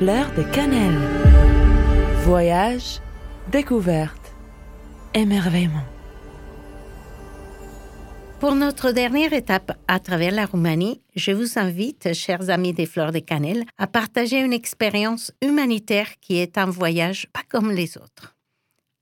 Fleur de cannelle. Voyage, découverte, émerveillement. Pour notre dernière étape à travers la Roumanie, je vous invite, chers amis des Fleurs de Cannelle, à partager une expérience humanitaire qui est un voyage pas comme les autres.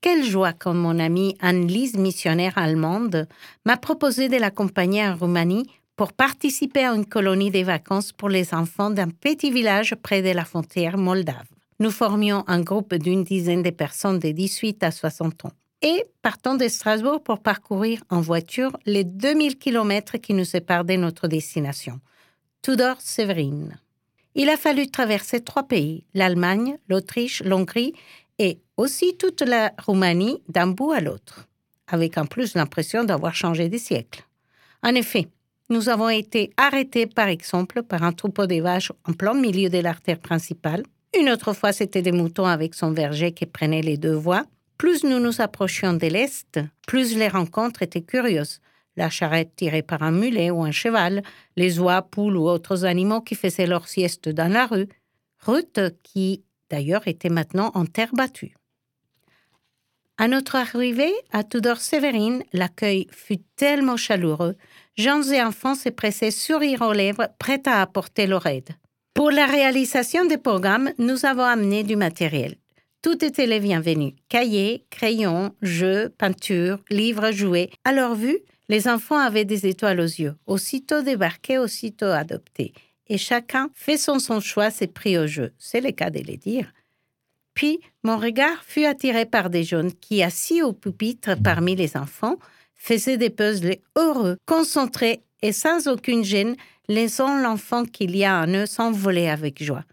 Quelle joie quand mon amie Anne-Lise, missionnaire allemande, m'a proposé de l'accompagner en Roumanie pour participer à une colonie de vacances pour les enfants d'un petit village près de la frontière moldave. Nous formions un groupe d'une dizaine de personnes de 18 à 60 ans et partons de Strasbourg pour parcourir en voiture les 2000 km qui nous séparent de notre destination, Tudor-Séverine. Il a fallu traverser trois pays, l'Allemagne, l'Autriche, l'Hongrie et aussi toute la Roumanie d'un bout à l'autre, avec en plus l'impression d'avoir changé des siècles. En effet, nous avons été arrêtés, par exemple, par un troupeau de vaches en plein milieu de l'artère principale. Une autre fois, c'était des moutons avec son verger qui prenaient les deux voies. Plus nous nous approchions de l'Est, plus les rencontres étaient curieuses. La charrette tirée par un mulet ou un cheval, les oies, poules ou autres animaux qui faisaient leur sieste dans la rue. Route qui, d'ailleurs, était maintenant en terre battue. À notre arrivée à Tudor-Séverine, l'accueil fut tellement chaleureux jeunes et enfants se pressaient sourire aux lèvres, prêts à apporter leur aide. Pour la réalisation des programmes, nous avons amené du matériel. Tout était les bienvenus. Cahiers, crayons, jeux, peintures, livres, jouets. À leur vue, les enfants avaient des étoiles aux yeux. Aussitôt débarqués, aussitôt adoptés. Et chacun fait son, son choix, s'est pris au jeu. C'est le cas de les dire. Puis, mon regard fut attiré par des jeunes qui, assis au pupitre parmi les enfants, faisaient des puzzles heureux, concentrés et sans aucune gêne, laissant l'enfant qu'il y a en eux s'envoler avec joie.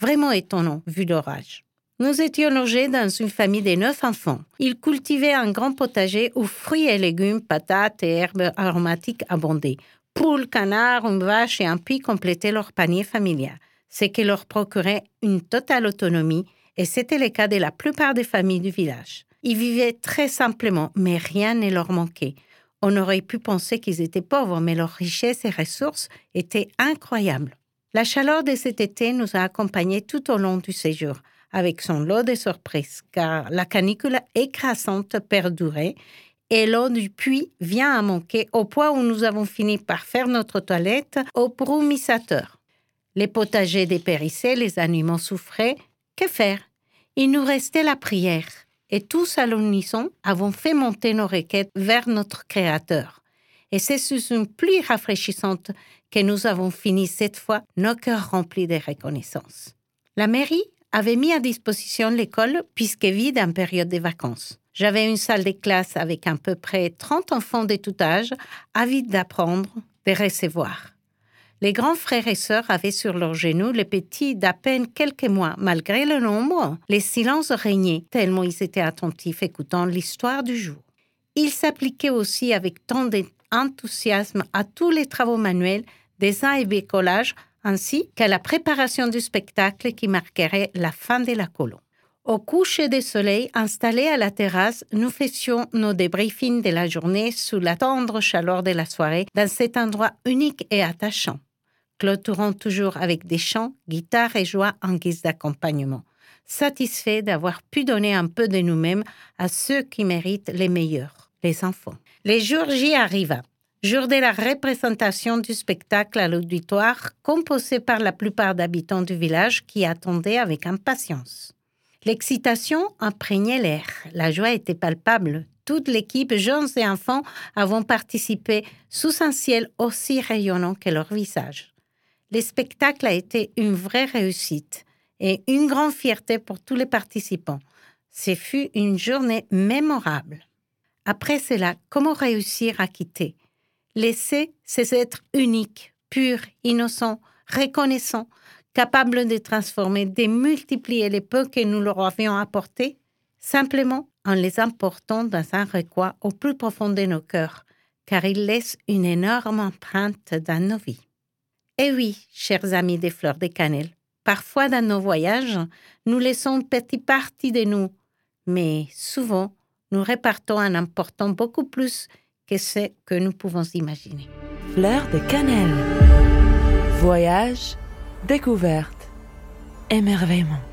Vraiment étonnant, vu l'orage. Nous étions logés dans une famille de neuf enfants. Ils cultivaient un grand potager où fruits et légumes, patates et herbes aromatiques abondaient. Poules, canards, une vache et un puits complétaient leur panier familial, ce qui leur procurait une totale autonomie, et c'était le cas de la plupart des familles du village. Ils vivaient très simplement, mais rien ne leur manquait. On aurait pu penser qu'ils étaient pauvres, mais leurs richesses et ressources étaient incroyables. La chaleur de cet été nous a accompagnés tout au long du séjour, avec son lot de surprises, car la canicule écrasante perdurait et l'eau du puits vient à manquer au point où nous avons fini par faire notre toilette au brumissateur. Les potagers dépérissaient, les animaux souffraient. Que faire? Il nous restait la prière et tous à l'unisson avons fait monter nos requêtes vers notre Créateur. Et c'est sous une pluie rafraîchissante que nous avons fini cette fois nos cœurs remplis de reconnaissance. La mairie avait mis à disposition l'école puisque vide en période de vacances. J'avais une salle de classe avec à peu près 30 enfants de tout âge, avides d'apprendre, de recevoir. Les grands frères et sœurs avaient sur leurs genoux les petits d'à peine quelques mois. Malgré le nombre, les silences régnaient, tellement ils étaient attentifs écoutant l'histoire du jour. Ils s'appliquaient aussi avec tant d'enthousiasme à tous les travaux manuels, dessins et bricolage, ainsi qu'à la préparation du spectacle qui marquerait la fin de la colo. Au coucher du soleil, installés à la terrasse, nous faisions nos débriefings de la journée sous la tendre chaleur de la soirée dans cet endroit unique et attachant clôturons toujours avec des chants, guitares et joie en guise d'accompagnement, satisfaits d'avoir pu donner un peu de nous-mêmes à ceux qui méritent les meilleurs, les enfants. Les jours J arriva, jour de la représentation du spectacle à l'auditoire, composé par la plupart d'habitants du village qui attendaient avec impatience. L'excitation imprégnait l'air, la joie était palpable. Toute l'équipe, jeunes et enfants, avons participé sous un ciel aussi rayonnant que leur visage le spectacle a été une vraie réussite et une grande fierté pour tous les participants. Ce fut une journée mémorable. Après cela, comment réussir à quitter? Laisser ces êtres uniques, purs, innocents, reconnaissants, capables de transformer, de multiplier les peu que nous leur avions apportés, simplement en les emportant dans un recoin au plus profond de nos cœurs, car ils laissent une énorme empreinte dans nos vies. Eh oui, chers amis des fleurs de cannelle, parfois dans nos voyages, nous laissons une petite partie de nous, mais souvent, nous répartons en emportant beaucoup plus que ce que nous pouvons imaginer. Fleurs de cannelle. Voyage, découverte, émerveillement.